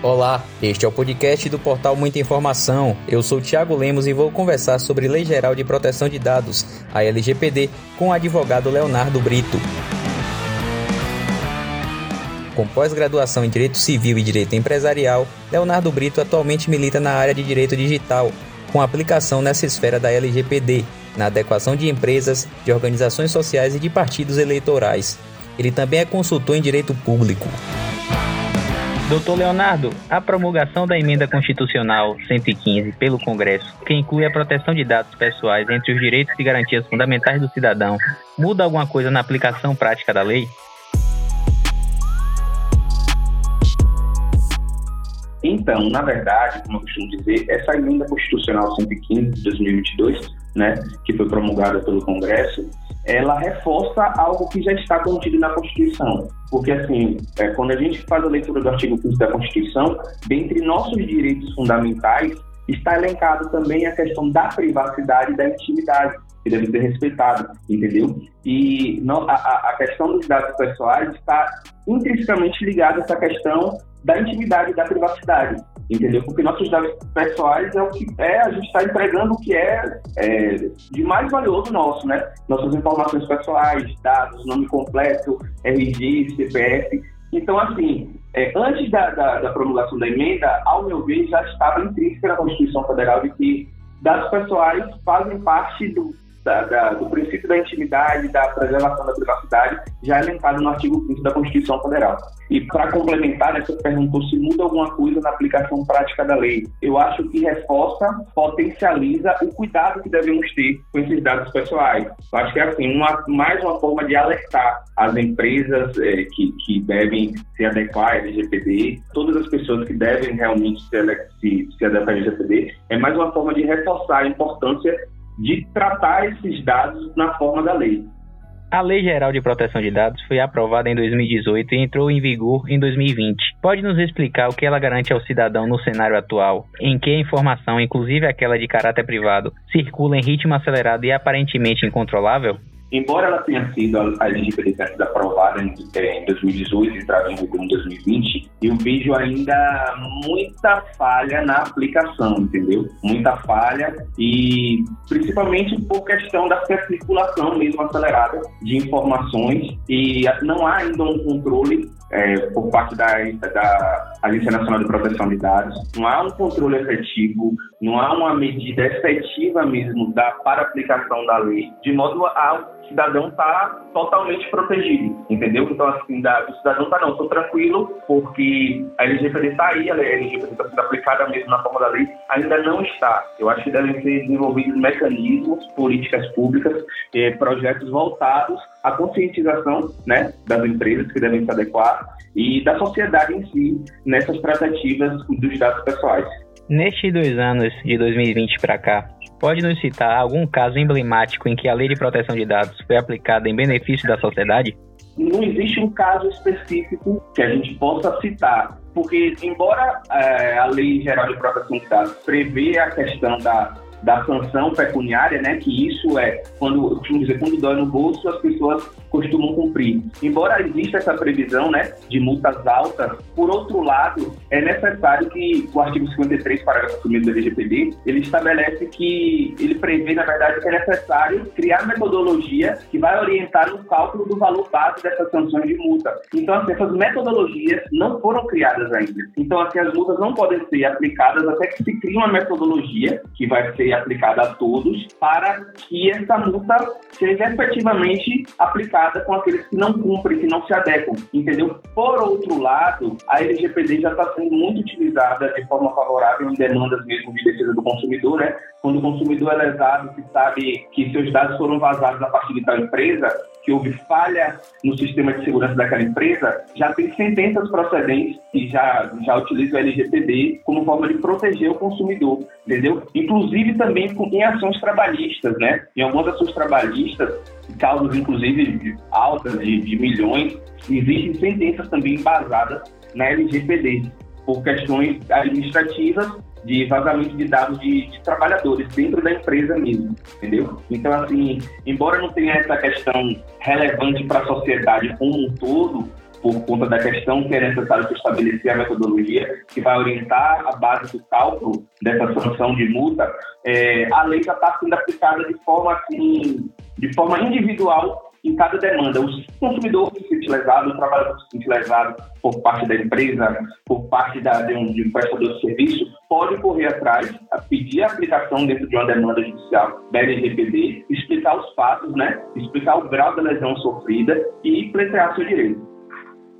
Olá, este é o podcast do portal Muita Informação. Eu sou Tiago Lemos e vou conversar sobre Lei Geral de Proteção de Dados, a LGPD, com o advogado Leonardo Brito. Com pós-graduação em Direito Civil e Direito Empresarial, Leonardo Brito atualmente milita na área de Direito Digital, com aplicação nessa esfera da LGPD, na adequação de empresas, de organizações sociais e de partidos eleitorais. Ele também é consultor em Direito Público. Doutor Leonardo, a promulgação da emenda constitucional 115 pelo Congresso, que inclui a proteção de dados pessoais entre os direitos e garantias fundamentais do cidadão, muda alguma coisa na aplicação prática da lei? Então, na verdade, como eu costumo dizer, essa emenda constitucional 115 de 2022, né, que foi promulgada pelo Congresso, ela reforça algo que já está contido na Constituição. Porque, assim, é, quando a gente faz a leitura do artigo 15 da Constituição, dentre nossos direitos fundamentais, está elencado também a questão da privacidade e da intimidade, que deve ser respeitada, entendeu? E não, a, a questão dos dados pessoais está intrinsecamente ligada a essa questão da intimidade e da privacidade entendeu? Porque nossos dados pessoais é o que é, a gente está entregando o que é, é, de mais valioso nosso, né? Nossas informações pessoais, dados, nome completo, RG, CPF. Então, assim, é, antes da, da, da, promulgação da emenda, ao meu ver, já estava intrínseca na Constituição Federal de que dados pessoais fazem parte do, da, da, do princípio da intimidade, da preservação da privacidade, já é elencado no artigo 5 da Constituição Federal. E para complementar, né, você perguntou se muda alguma coisa na aplicação prática da lei. Eu acho que reforça, potencializa o cuidado que devemos ter com esses dados pessoais. Eu acho que é assim, uma, mais uma forma de alertar as empresas é, que, que devem se adequar à LGPD, todas as pessoas que devem realmente se, se, se adequar à LGPD, é mais uma forma de reforçar a importância de tratar esses dados na forma da lei. A Lei Geral de Proteção de Dados foi aprovada em 2018 e entrou em vigor em 2020. Pode nos explicar o que ela garante ao cidadão no cenário atual, em que a informação, inclusive aquela de caráter privado, circula em ritmo acelerado e aparentemente incontrolável? Embora ela tenha sido a sido aprovada em, em 2018 e entrada em vigor em 2020, eu vejo ainda muita falha na aplicação, entendeu? Muita falha e principalmente por questão da circulação mesmo acelerada de informações e não há ainda um controle é, por parte da, da Agência Nacional de Proteção de Dados, não há um controle efetivo, não há uma medida efetiva mesmo da, para aplicação da lei, de modo a cidadão está totalmente protegido, entendeu? Então, assim, da, o cidadão está não, estou tranquilo, porque a LGPD está aí, a LGPD está sendo aplicada mesmo na forma da lei, ainda não está. Eu acho que devem ser desenvolvidos mecanismos, políticas públicas, eh, projetos voltados à conscientização né, das empresas que devem se adequar e da sociedade em si nessas tratativas dos dados pessoais. Nestes dois anos, de 2020 para cá, Pode nos citar algum caso emblemático em que a lei de proteção de dados foi aplicada em benefício da sociedade? Não existe um caso específico que a gente possa citar, porque embora é, a lei geral de proteção de dados prevê a questão da da sanção pecuniária, né, que isso é, quando, eu costumo dizer, quando dói no bolso, as pessoas costumam cumprir. Embora exista essa previsão né, de multas altas, por outro lado, é necessário que o artigo 53, parágrafo 1 do LGPD, ele estabelece que ele prevê, na verdade, que é necessário criar metodologia que vai orientar no cálculo do valor base dessas sanções de multa. Então, assim, essas metodologias não foram criadas ainda. Então, assim, as multas não podem ser aplicadas até que se crie uma metodologia que vai ser aplicada a todos para que essa multa seja efetivamente aplicada com aqueles que não cumprem, que não se adequam, entendeu? Por outro lado, a LGPD já está sendo muito utilizada de forma favorável em demandas mesmo de defesa do consumidor, né? Quando o consumidor é lesado, que sabe que seus dados foram vazados a partir de tal empresa, que houve falha no sistema de segurança daquela empresa, já tem sentenças procedentes que já, já utilizam o LGPD como forma de proteger o consumidor, entendeu? Inclusive também em ações trabalhistas, né? Em algumas ações trabalhistas, causas inclusive altas de, de milhões, existem sentenças também embasadas na LGPD por questões administrativas de vazamento de dados de, de, trabalhadores dentro da empresa mesmo, entendeu? Então, assim, embora não tenha essa questão relevante para a sociedade como um todo, por conta da questão que é necessário estabelecer a metodologia que vai orientar a base do cálculo dessa sanção de multa, é, a lei já está sendo aplicada de forma assim, de forma individual em cada demanda. O consumidor que se sente lesado, o trabalhador que se sente lesado por parte da empresa, por parte da, de, um, de um prestador de serviço, pode correr atrás, pedir a aplicação dentro de uma demanda judicial da explicar os fatos, né? explicar o grau da lesão sofrida e pleitear seu direito.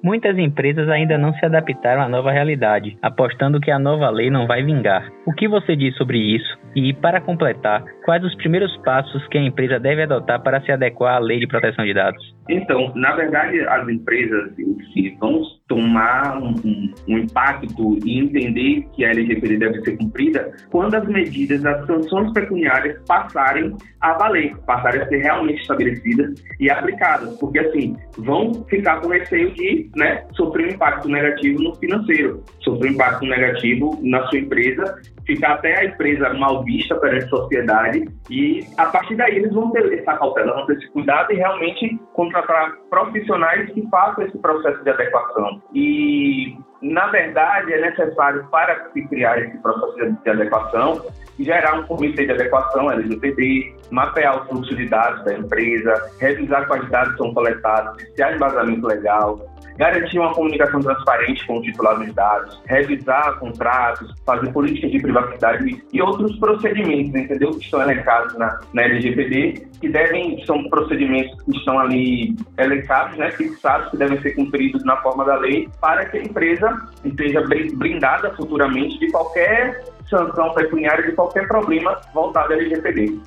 Muitas empresas ainda não se adaptaram à nova realidade, apostando que a nova lei não vai vingar. O que você diz sobre isso? E, para completar, quais os primeiros passos que a empresa deve adotar para se adequar à lei de proteção de dados? Então, na verdade, as empresas em si vão tomar um, um, um, impacto e entender que a LGPD deve ser cumprida quando as medidas, as sanções pecuniárias passarem a valer, passarem a ser realmente estabelecidas e aplicadas, porque assim vão ficar com receio de né, sofrer um impacto negativo no financeiro, sofrer um impacto negativo na sua empresa, ficar até a empresa mal vista perante a sociedade e a partir daí eles vão ter essa cautela, vão ter esse cuidado e realmente contratar profissionais que façam esse processo de adequação. E, na verdade, é necessário, para se criar esse processo de adequação, gerar um comitê de adequação LGPD, mapear o fluxo de dados da empresa, revisar quais dados são coletados, se há embasamento legal, garantir uma comunicação transparente com o titular dos dados, revisar contratos, fazer políticas de privacidade e outros procedimentos, entendeu? Que estão elencados na, na LGPD, que devem, são procedimentos que estão ali elencados, né, fixados, que devem ser cumpridos na forma da lei, para que a empresa esteja blindada futuramente de qualquer sanção pecuniária, de qualquer problema voltado à LGPD.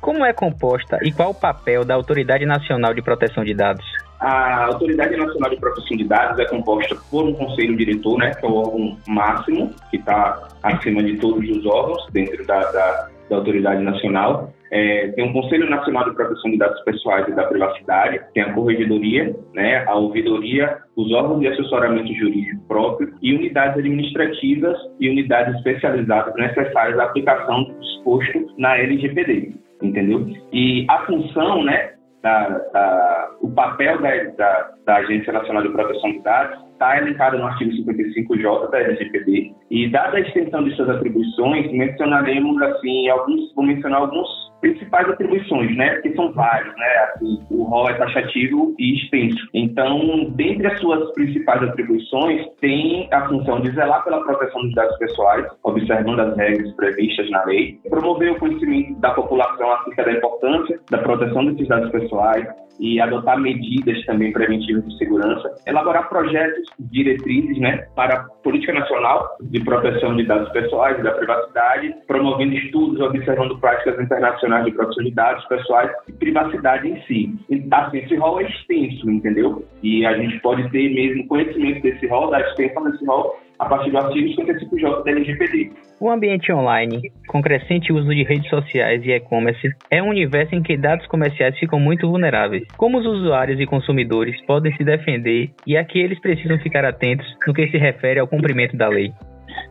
Como é composta e qual o papel da Autoridade Nacional de Proteção de Dados? A Autoridade Nacional de Proteção de Dados é composta por um conselho diretor, né, que é o órgão máximo, que está acima de todos os órgãos dentro da, da, da Autoridade Nacional. É, tem um Conselho Nacional de Proteção de Dados Pessoais e da Privacidade, tem a Corregedoria, né, a Ouvidoria, os órgãos de assessoramento jurídico próprio e unidades administrativas e unidades especializadas necessárias à aplicação do disposto na LGPD, entendeu? E a função, né, da, da, o papel da, da, da, Agência Nacional de Proteção de Dados está elencado no artigo 55J da LGPD e, dada a extensão de suas atribuições, mencionaremos, assim, alguns, vou mencionar alguns principais atribuições, né? Que são vários, né? Assim, o rol é taxativo e extenso. Então, dentre as suas principais atribuições, tem a função de zelar pela proteção dos dados pessoais, observando as regras previstas na lei, promover o conhecimento da população acerca da importância da proteção desses dados pessoais, e adotar medidas também preventivas de segurança, elaborar projetos, diretrizes né, para a política nacional de proteção de dados pessoais e da privacidade, promovendo estudos, observando práticas internacionais de proteção de dados pessoais e privacidade em si. Assim, esse rol é extenso, entendeu? E a gente pode ter mesmo conhecimento desse rol, da extensão desse rol, a partir do artigo 55J da LGPD. O ambiente online, com crescente uso de redes sociais e e-commerce, é um universo em que dados comerciais ficam muito vulneráveis. Como os usuários e consumidores podem se defender e a que eles precisam ficar atentos no que se refere ao cumprimento da lei?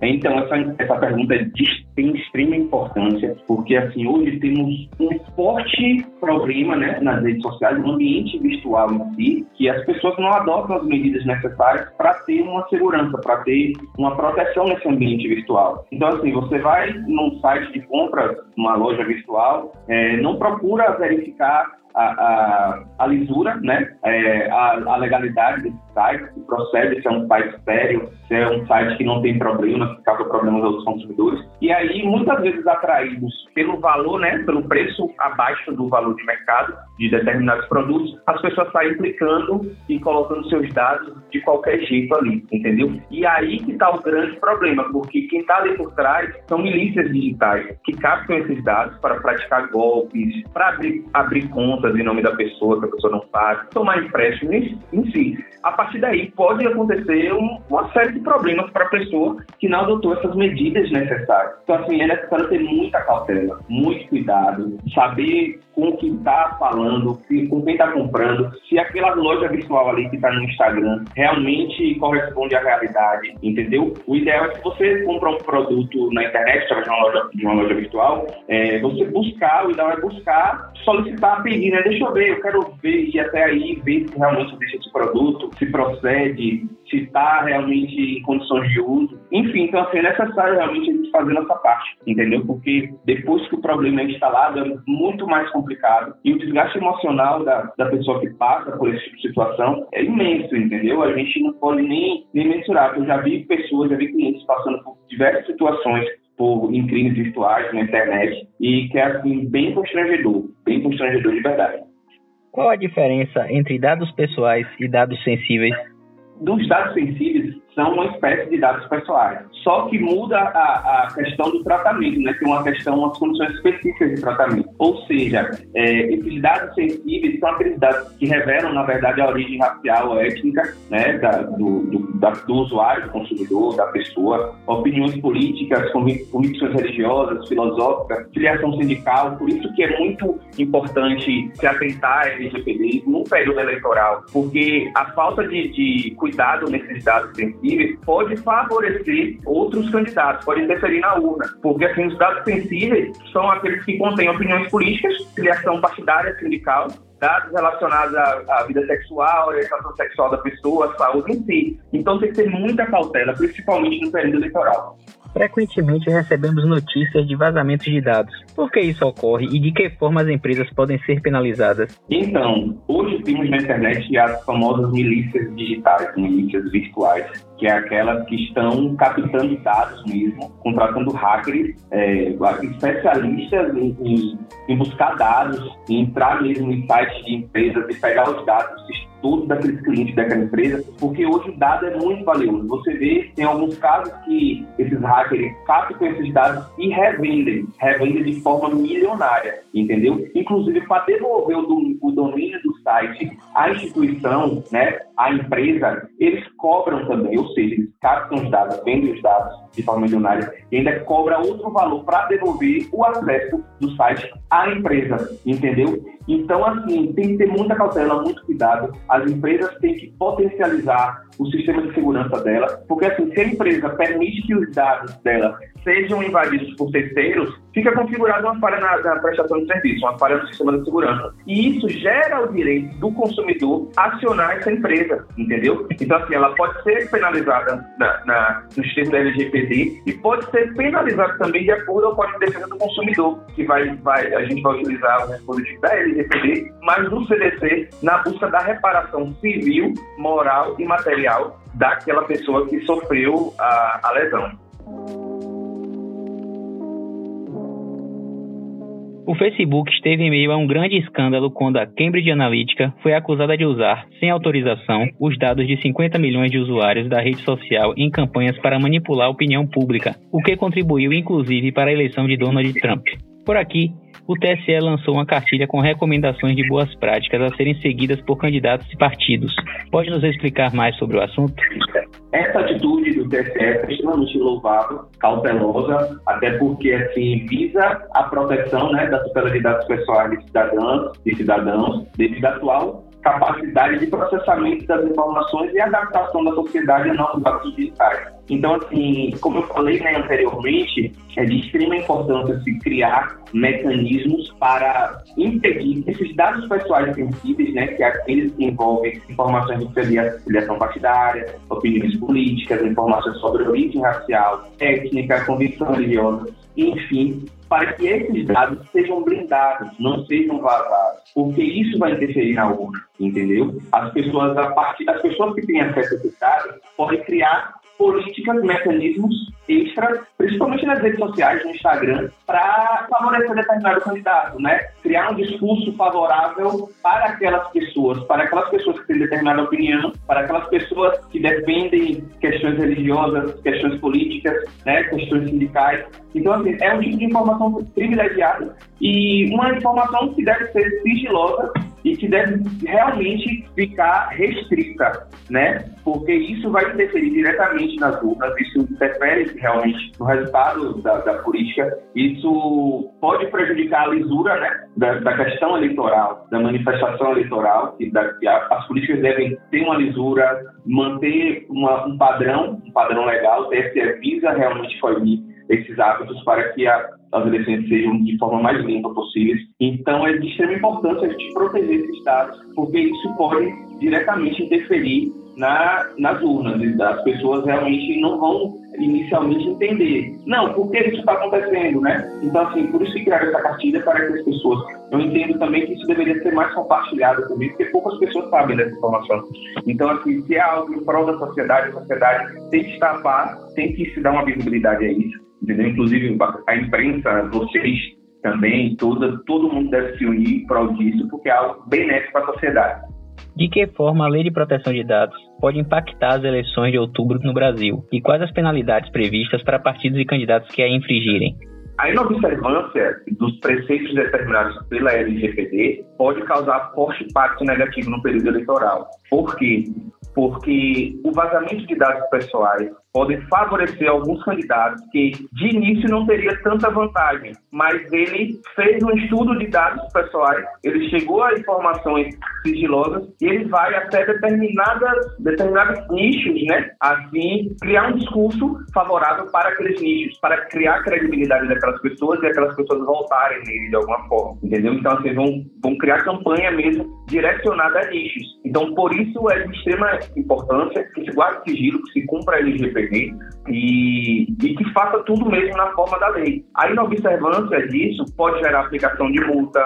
Então, essa, essa pergunta tem extrema importância, porque assim, hoje temos um forte problema né, nas redes sociais, no ambiente virtual em si, que as pessoas não adotam as medidas necessárias para ter uma segurança, para ter uma proteção nesse ambiente virtual. Então, assim, você vai num site de compras, numa loja virtual, é, não procura verificar a, a, lisura, né? É, a, a, legalidade desse site, se procede, se é um site sério, se é um site que não tem problemas, que causa problemas aos consumidores. E aí, muitas vezes atraídos pelo valor, né? Pelo preço abaixo do valor de mercado de determinados produtos, as pessoas saem implicando e colocando seus dados de qualquer jeito ali, entendeu? E aí que está o grande problema, porque quem está ali por trás são milícias digitais que captam esses dados para praticar golpes, para abrir, abrir contas em nome da pessoa que a pessoa não faz, tomar empréstimo em, em si. A partir daí pode acontecer um, uma série de problemas para a pessoa que não adotou essas medidas necessárias. Então, assim, é necessário ter muita cautela, muito cuidado, saber com o que está falando, com quem está comprando, se aquela loja virtual ali que está no Instagram realmente corresponde à realidade, entendeu? O ideal é que você compra um produto na internet, através de uma loja, de uma loja virtual, é, você buscar, o ideal é buscar solicitar a pedir né? Deixa eu ver, eu quero ver e até aí ver se realmente existe esse produto, se procede, se está realmente em condições de uso. Enfim, então assim, é necessário realmente a gente fazer nossa parte, entendeu? Porque depois que o problema é instalado, é muito mais complicado. E o desgaste emocional da, da pessoa que passa por esse tipo de situação é imenso, entendeu? A gente não pode nem, nem mensurar. Eu já vi pessoas, já vi clientes passando por diversas situações por, em crimes virtuais na internet e que é assim bem constrangedor, bem constrangedor de verdade. Qual a diferença entre dados pessoais e dados sensíveis? Dos dados sensíveis, são uma espécie de dados pessoais. Só que muda a, a questão do tratamento, né? Tem uma questão, umas condições específicas de tratamento. Ou seja, é, esses dados sensíveis são aqueles dados que revelam, na verdade, a origem racial ou étnica, né? Da, do, do, da, do usuário, do consumidor, da pessoa, opiniões políticas, convicções religiosas, filosóficas, filiação sindical. Por isso que é muito importante se atentar a LGPD no período eleitoral, porque a falta de, de cuidado nesses dados sensíveis pode favorecer outros candidatos, pode interferir na urna, porque assim, os dados sensíveis são aqueles que contêm opiniões políticas, filiação partidária, sindical, dados relacionados à, à, vida sexual, orientação sexual da pessoa, saúde em si. Então tem que ter muita cautela, principalmente no período eleitoral. Frequentemente recebemos notícias de vazamentos de dados. Por que isso ocorre e de que forma as empresas podem ser penalizadas? Então, hoje temos na internet as famosas milícias digitais, milícias virtuais, que é aquelas que estão captando dados mesmo, contratando hackers, é, especialistas em, em, em buscar dados, em entrar mesmo em sites de empresas e pegar os dados todos daqueles clientes daquela empresa, porque hoje o dado é muito valioso. Você vê, tem alguns casos que esses hackers captam esses dados e revendem, revendem de forma milionária, entendeu? Inclusive, para devolver o, o domínio do site à instituição, né, à empresa, eles cobram também, ou seja, eles captam os dados, vendem os dados de forma milionária e ainda cobra outro valor para devolver o acesso do site à empresa, entendeu? Então, assim, tem que ter muita cautela, muito cuidado. As empresas têm que potencializar o sistema de segurança dela, porque, assim, se a empresa permite que os dados dela sejam invadidos por terceiros, fica configurada uma falha na, na, prestação de serviço, uma falha no sistema de segurança. E isso gera o direito do consumidor acionar essa empresa, entendeu? Então, assim, ela pode ser penalizada na, na, no sistema da LGPD e pode ser penalizada também de acordo com de Defesa do Consumidor, que vai, vai, a gente vai utilizar o dispositivo da LGPD, mas no CDC, na busca da reparação civil, moral e material daquela pessoa que sofreu a, a lesão. O Facebook esteve em meio a um grande escândalo quando a Cambridge Analytica foi acusada de usar, sem autorização, os dados de 50 milhões de usuários da rede social em campanhas para manipular a opinião pública, o que contribuiu inclusive para a eleição de Donald Trump. Por aqui, o TSE lançou uma cartilha com recomendações de boas práticas a serem seguidas por candidatos e partidos. Pode nos explicar mais sobre o assunto? Essa atitude do TSE é extremamente louvável, cautelosa, até porque assim visa a proteção né, de dados pessoais de cidadãos e cidadãos devido à atual capacidade de processamento das informações e adaptação da sociedade a novos dados digitais. Então, assim, como eu falei né, anteriormente, é de extrema importância se criar mecanismos para impedir esses dados pessoais sensíveis, né, que é aqueles que envolvem informações de filiação partidária, opiniões políticas, informações sobre origem racial, étnica, convicção religiosa, enfim, para que esses dados sejam blindados, não sejam vazados, porque isso vai interferir na urna, entendeu? As pessoas, a partir, as pessoas que têm acesso a esses dados podem criar políticas, mecanismos extras, principalmente nas redes sociais, no Instagram, para favorecer determinado candidato, né? Criar um discurso favorável para aquelas pessoas, para aquelas pessoas que têm determinada opinião, para aquelas pessoas que defendem questões religiosas, questões políticas, né? Questões sindicais. Então, assim, é um tipo de informação privilegiada e uma informação que deve ser sigilosa e que deve realmente ficar restrita, né? Porque isso vai interferir diretamente nas urnas, isso interfere realmente no resultado da, da política, isso pode prejudicar a lisura, né? Da, da questão eleitoral, da manifestação eleitoral, e da, que a, as políticas devem ter uma lisura, manter uma, um padrão, um padrão legal, o TSE visa realmente proibir esses hábitos para que a, as eleições sejam de forma mais limpa possível. Então, é de extrema importância a gente proteger esses dados, porque isso pode diretamente interferir na, nas urnas. As pessoas realmente não vão inicialmente entender. Não, por que isso está acontecendo, né? Então, assim, por isso que criaram essa cartilha para que as pessoas... Eu entendo também que isso deveria ser mais compartilhado também, porque poucas pessoas sabem dessa informação. Então, assim, se é algo em prol da sociedade, a sociedade tem que estar a par, tem que se dar uma visibilidade a isso, entendeu? Inclusive, a imprensa, vocês também, toda, todo mundo deve se unir em prol disso, porque é algo benéfico para a sociedade. De que forma a Lei de Proteção de Dados pode impactar as eleições de outubro no Brasil? E quais as penalidades previstas para partidos e candidatos que a infringirem? A inobservância dos preceitos determinados pela LGPD pode causar forte impacto negativo no período eleitoral. Por quê? Porque o vazamento de dados pessoais podem favorecer alguns candidatos que de início não teria tanta vantagem, mas ele fez um estudo de dados pessoais, ele chegou a informações sigilosas e ele vai até determinadas, determinados nichos, né? Assim, criar um discurso favorável para aqueles nichos, para criar credibilidade daquelas pessoas e aquelas pessoas voltarem nele de alguma forma, entendeu? Então, assim, vão, vão criar campanha mesmo direcionada a nichos. Então, por isso é de extrema importância que se guarde sigilo, que se cumpra a LGPD e, e que faça tudo mesmo na forma da lei. A inobservância disso pode gerar aplicação de multa,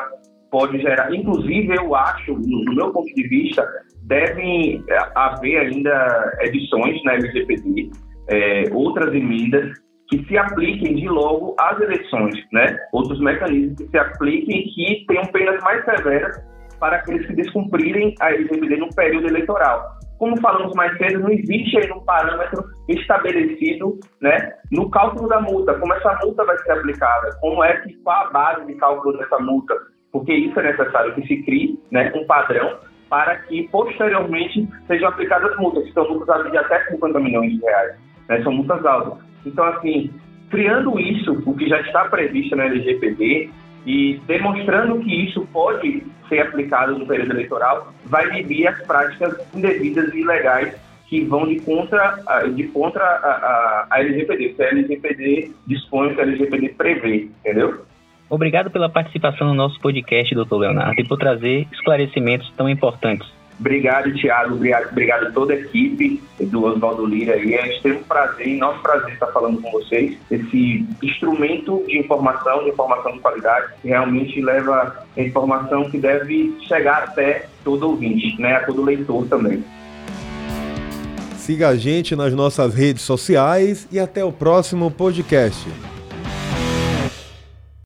pode gerar, inclusive eu acho, no meu ponto de vista, devem é, haver ainda edições na LGPD, é, outras emendas que se apliquem de logo às eleições, né? Outros mecanismos que se apliquem e que tenham penas mais severas para aqueles que descumprirem a LGPD no período eleitoral como falamos mais cedo, não existe aí um parâmetro estabelecido né, no cálculo da multa, como essa multa vai ser aplicada, como é que, qual a base de cálculo dessa multa, porque isso é necessário que se crie né, um padrão para que posteriormente sejam aplicadas multas, que são multas de até 50 milhões de reais, né, são multas altas. Então, assim, criando isso, o que já está previsto na LGPD, e demonstrando que isso pode ser aplicado no período eleitoral, vai inibir as práticas indevidas e ilegais que vão de contra, de contra a, a, a LGPD, que a LGPD dispõe, que a LGPD prevê, entendeu? Obrigado pela participação no nosso podcast, doutor Leonardo, e por trazer esclarecimentos tão importantes. Obrigado, Tiago. Obrigado, a toda a equipe do Oswaldo Lira. E é extremo prazer, nosso prazer estar falando com vocês. Esse instrumento de informação, de informação de qualidade, que realmente leva a informação que deve chegar até todo ouvinte, né? a todo leitor também. Siga a gente nas nossas redes sociais e até o próximo podcast.